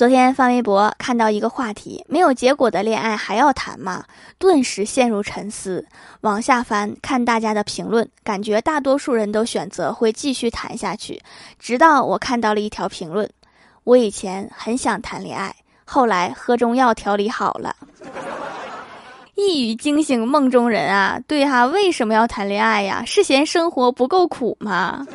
昨天翻微博看到一个话题没有结果的恋爱还要谈吗？顿时陷入沉思。往下翻看大家的评论感觉大多数人都选择会继续谈下去。直到我看到了一条评论我以前很想谈恋爱后来喝中药调理好了。一语惊醒梦中人啊对哈为什么要谈恋爱呀？是嫌生活不够苦吗？